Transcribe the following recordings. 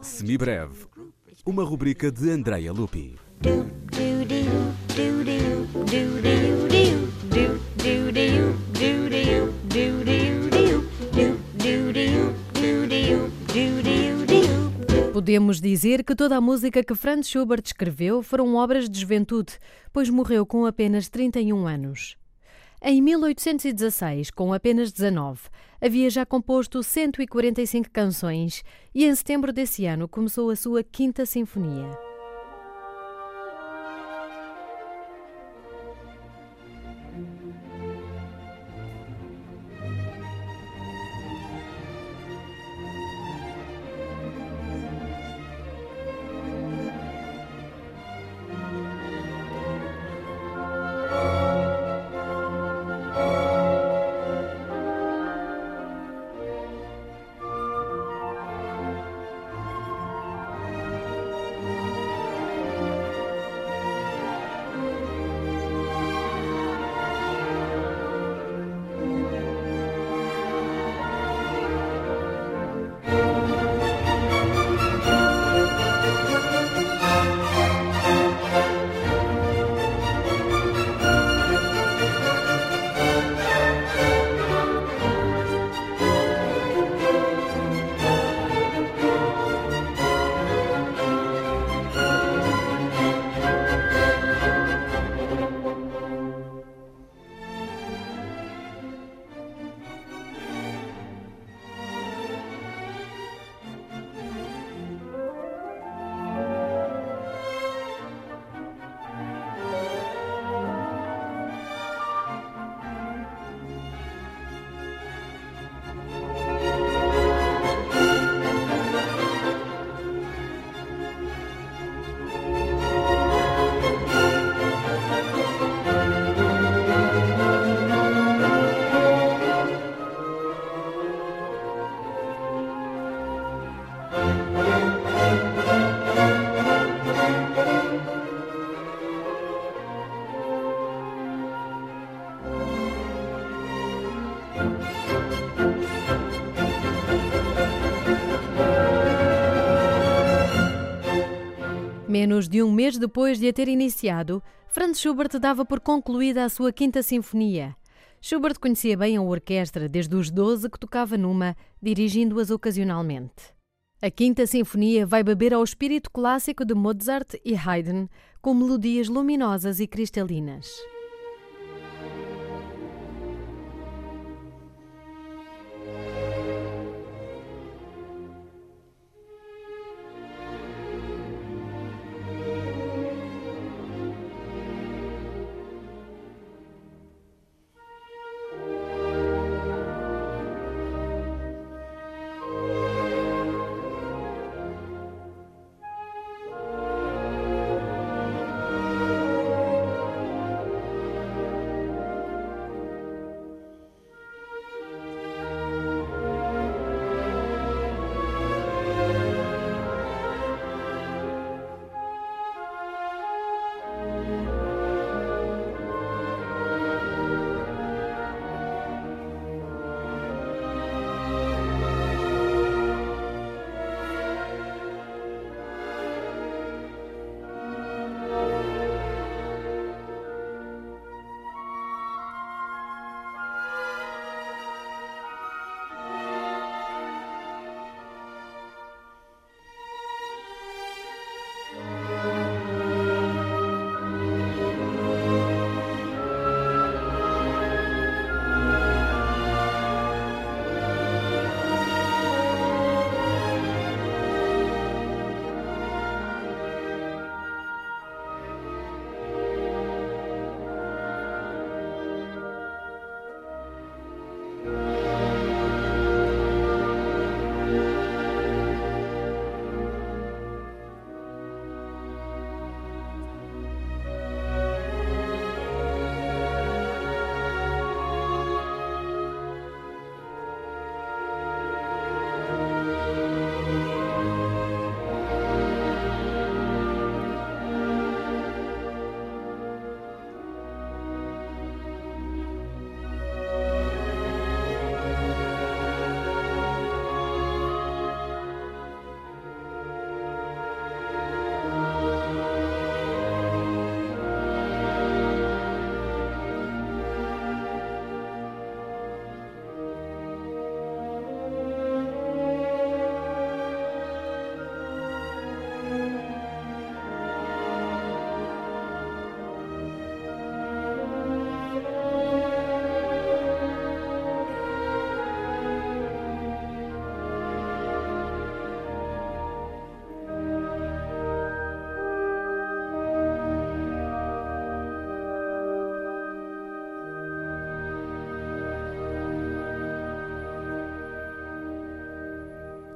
Semibreve, uma rubrica de Andrea Lupi. Podemos dizer que toda a música que Franz Schubert escreveu foram obras de juventude, pois morreu com apenas 31 anos. Em 1816, com apenas 19, havia já composto 145 canções e em setembro desse ano começou a sua Quinta Sinfonia. Menos de um mês depois de a ter iniciado, Franz Schubert dava por concluída a sua Quinta Sinfonia. Schubert conhecia bem a orquestra desde os 12 que tocava numa, dirigindo-as ocasionalmente. A Quinta Sinfonia vai beber ao espírito clássico de Mozart e Haydn, com melodias luminosas e cristalinas.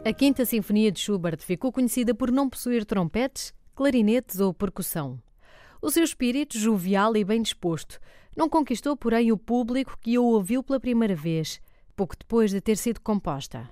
A Quinta Sinfonia de Schubert ficou conhecida por não possuir trompetes, clarinetes ou percussão. O seu espírito, jovial e bem disposto, não conquistou, porém, o público que o ouviu pela primeira vez, pouco depois de ter sido composta.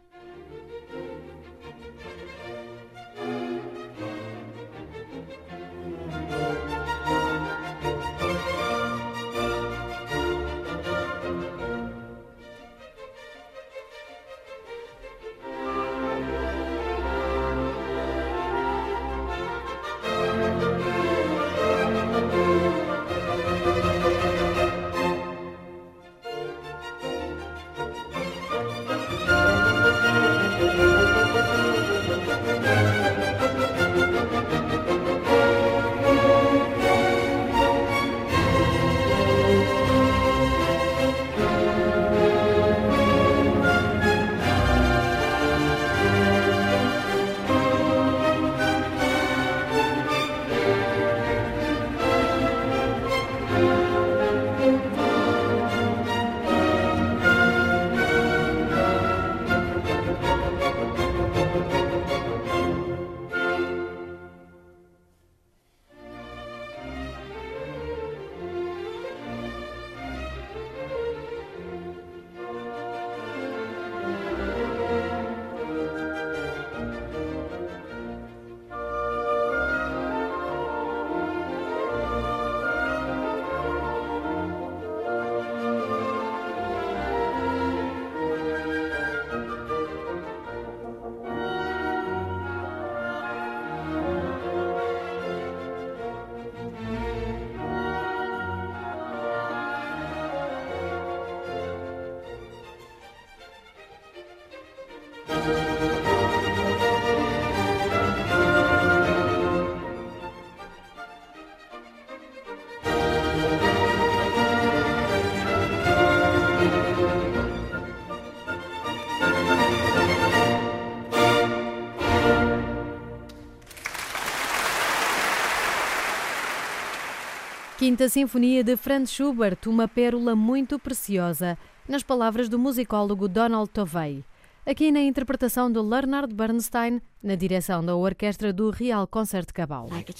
Quinta Sinfonia de Franz Schubert, uma pérola muito preciosa, nas palavras do musicólogo Donald Tovey. Aqui na interpretação de Leonard Bernstein, na direção da orquestra do Real Concertgebouw. Like